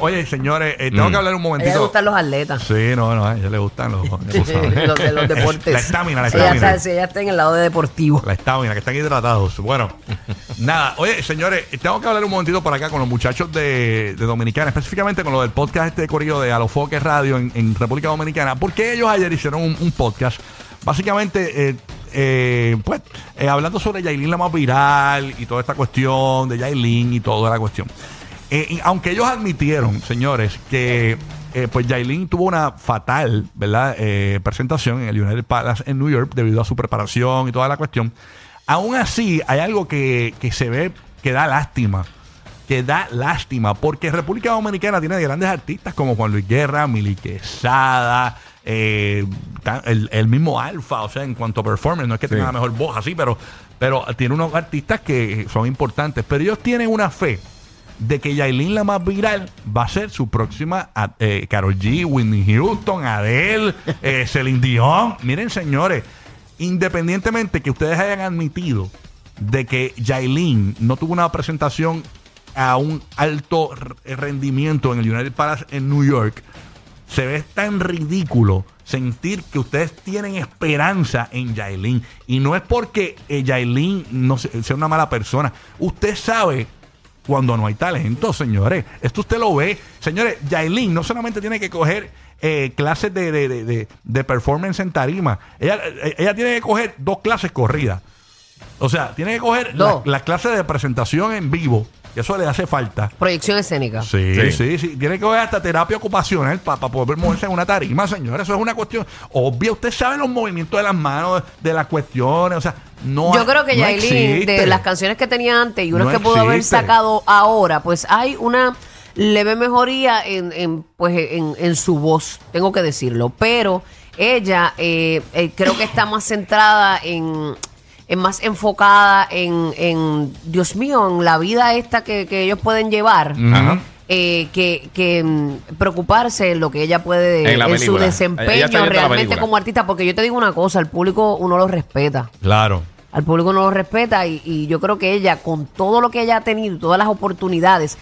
Oye, señores, eh, tengo que hablar un A ella le momentito. gustan los atletas. Sí, no, no, a ella le gustan los, ya tú sabes. los de los deportes. La estamina, la Ella estamina. está, sí, ella está en el lado de deportivo. La estamina, que están hidratados. Bueno, nada. Oye, señores, tengo que hablar un momentito por acá con los muchachos de, de Dominicana, específicamente con lo del podcast este de corrido de Alofoque Radio en, en República Dominicana, porque ellos ayer hicieron un, un podcast, básicamente, eh, eh, pues, eh, hablando sobre Yailin la más viral y toda esta cuestión de Yailin y toda la cuestión. Eh, aunque ellos admitieron, señores, que eh, pues Yailin tuvo una fatal, ¿verdad? Eh, presentación en el United Palace en New York debido a su preparación y toda la cuestión. Aún así, hay algo que, que se ve que da lástima. Que da lástima. Porque República Dominicana tiene grandes artistas como Juan Luis Guerra, Mili Quesada, eh, el, el mismo Alfa. O sea, en cuanto a performance, no es que tenga la mejor voz así, pero, pero tiene unos artistas que son importantes. Pero ellos tienen una fe de que Yailin la más viral va a ser su próxima eh, Carol G, Whitney Houston, Adele, eh, Celine Dion. Miren, señores, independientemente que ustedes hayan admitido de que Yailin no tuvo una presentación a un alto rendimiento en el United Palace en New York, se ve tan ridículo sentir que ustedes tienen esperanza en Yailin. Y no es porque eh, Yailin no se- sea una mala persona. Usted sabe cuando no hay talento, señores. Esto usted lo ve. Señores, Yailin no solamente tiene que coger eh, clases de, de- de- de- performance en tarima. Ella, eh, ella tiene que coger dos clases corridas. O sea, tiene que coger la, Dos. la clase de presentación en vivo. Eso le hace falta. Proyección escénica. Sí, Sí. sí, sí. Tiene que ver hasta terapia ocupacional para poder moverse en una tarima, señor. Eso es una cuestión obvia. Usted sabe los movimientos de las manos, de las cuestiones. O sea, no Yo creo que no Yailin, de las canciones que tenía antes y unas No que pudo haber sacado ahora, pues hay una leve mejoría en, en, pues, en, en su voz, tengo que decirlo. Pero ella eh, eh, creo que está más centrada en, en más enfocada en, en, Dios mío, en la vida esta que, que ellos pueden llevar. Ajá. eh, que, que mm, preocuparse en lo que ella puede En la en su película. Ella desempeño la realmente película. como artista porque yo te digo una cosa el público uno lo respeta Claro. Al público no lo respeta y, y yo creo que ella, con todo lo que ella ha tenido, todas las oportunidades,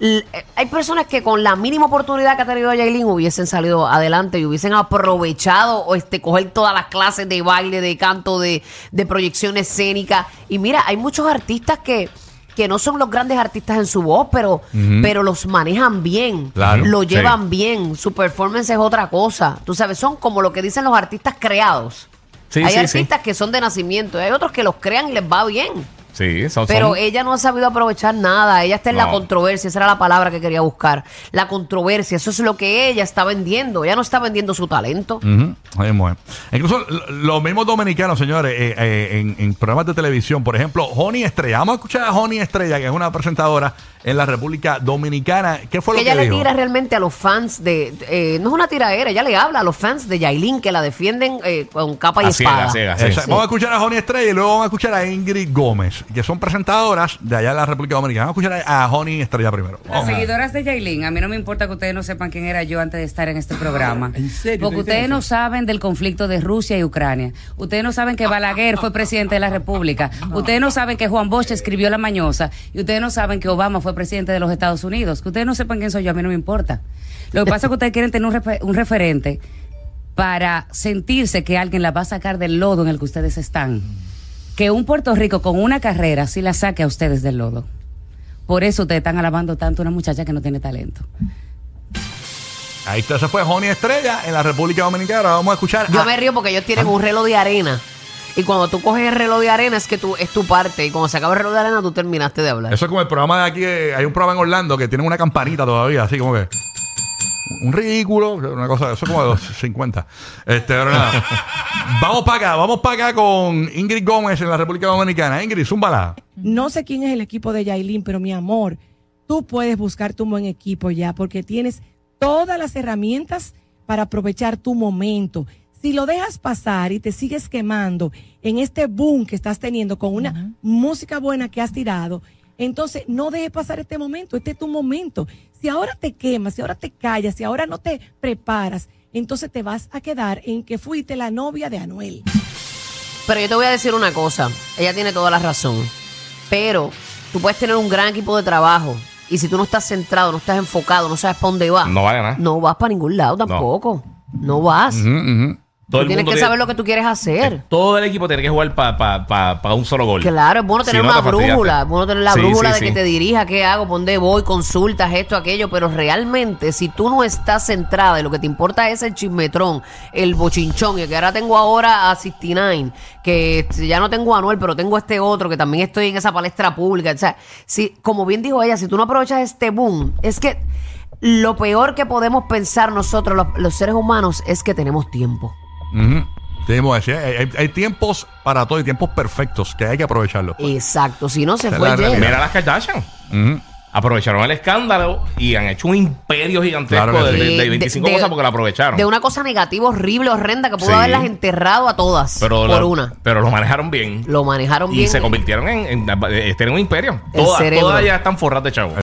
eh, hay personas que con la mínima oportunidad que ha tenido Yailin hubiesen salido adelante y hubiesen aprovechado o este coger todas las clases de baile, de canto, de, de proyección escénica. Y mira, hay muchos artistas que que no son los grandes artistas en su voz, pero, pero los manejan bien, Claro, lo sí. llevan bien, su performance es otra cosa. Tú sabes, son como lo que dicen los artistas creados. Sí, hay sí, sí. artistas que son de nacimiento, hay otros que los crean y les va bien. Sí, son, Pero son- ella no ha sabido aprovechar nada. Ella está en la No. controversia. Esa era la palabra que quería buscar. La controversia. Eso es lo que ella está vendiendo. Ella no está vendiendo su talento. Mismo es. Incluso los mismos dominicanos, señores, eh, eh, en, en programas de televisión, por ejemplo, Honey Estrella. Vamos a escuchar a Honey Estrella, que es una presentadora en la República Dominicana. ¿Qué fue que lo que ella le dijo? tira realmente a los fans de... eh, no es una tiraera. Ella le habla a los fans de Yailin que la defienden eh, con capa y a espada. ciegas, ciegas, sí. Exacto. Vamos a escuchar a Honey Estrella y luego vamos a escuchar a Ingrid Gómez, que son presentadoras de allá de la República Dominicana. Vamos a escuchar a Honey Estrella primero. Las seguidoras de Yailin, a mí no me importa que ustedes no sepan quién era yo antes de estar en este programa. ¿En serio? Porque ¿Te ustedes no saben del conflicto de Rusia y Ucrania. Ustedes no saben que Balaguer fue presidente de la República. Ustedes no saben que Juan Bosch escribió La Mañosa. Y ustedes no saben que Obama fue presidente de los Estados Unidos. Que ustedes no sepan quién soy yo, a mí no me importa. Lo que pasa es que ustedes quieren tener un, refe- un referente para sentirse que alguien la va a sacar del lodo en el que ustedes están. Que un Puerto Rico con una carrera sí la saque a ustedes del lodo. Por eso ustedes están alabando tanto a una muchacha que no tiene talento. Ahí está, se fue Honey Estrella en la República Dominicana. Ahora Vamos a escuchar Yo a- me río porque ellos tienen un reloj de arena. Y cuando tú coges el reloj de arena es que tú, es tu parte. Y cuando se acaba el reloj de arena, tú terminaste de hablar. Eso es como el programa de aquí. eh, Hay un programa en Orlando que tiene una campanita todavía, así como que. Un ridículo, una cosa, eso es como de los 50. Este, pero nada. vamos para acá, vamos para acá con Ingrid Gómez en la República Dominicana. Ingrid, zúmbala. No sé quién es el equipo de Yailin, pero mi amor, tú puedes buscarte un buen equipo ya porque tienes todas las herramientas para aprovechar tu momento. Si lo dejas pasar y te sigues quemando en este boom que estás teniendo con una música buena que has tirado, Entonces, no dejes pasar este momento, este es tu momento. Si ahora te quemas, si ahora te callas, si ahora no te preparas, entonces te vas a quedar en que fuiste la novia de Anuel. Pero yo te voy a decir una cosa. Ella tiene toda la razón. Pero tú puedes tener un gran equipo de trabajo. Y si tú no estás centrado, no estás enfocado, no sabes para dónde vas. No va a ganar. No vas para ningún lado tampoco. No, vas. Todo Tú el tienes mundo que tiene- saber lo que tú quieres hacer. Todo el equipo tiene que jugar para un solo gol. Claro, es bueno tener no, una te fastidiaste. brújula, es bueno tener la Sí, brújula sí, de sí. que te dirija, qué hago, por dónde voy, consultas esto, aquello, pero realmente si tú no estás centrada y lo que te importa es el chismetrón, el bochinchón, y que ahora tengo ahora a 69, que ya no tengo a Anuel, pero tengo este otro, que también estoy en esa palestra pública, o sea, si, como bien dijo ella, si tú no aprovechas este boom, es que lo peor que podemos pensar nosotros, los, los seres humanos, es que tenemos tiempo. Ujú. Tenemos que decir, hay, hay- hay tiempos para todo y tiempos perfectos que hay que aprovecharlos. Exacto, si no se Esa es fue la lleno. realidad. Mira las Kardashian. Ujú. Aprovecharon el escándalo y han hecho un imperio gigantesco Claro que de, sí. de- de Eh, 25 de- de- cosas porque la aprovecharon. De una cosa negativa, horrible, horrenda, que pudo Sí. haberlas enterrado a todas pero, por la- una. pero lo manejaron bien. Lo manejaron y bien. se convirtieron en, en, en- en un imperio. El Todas, cerebro. todas ya están forradas de chavo.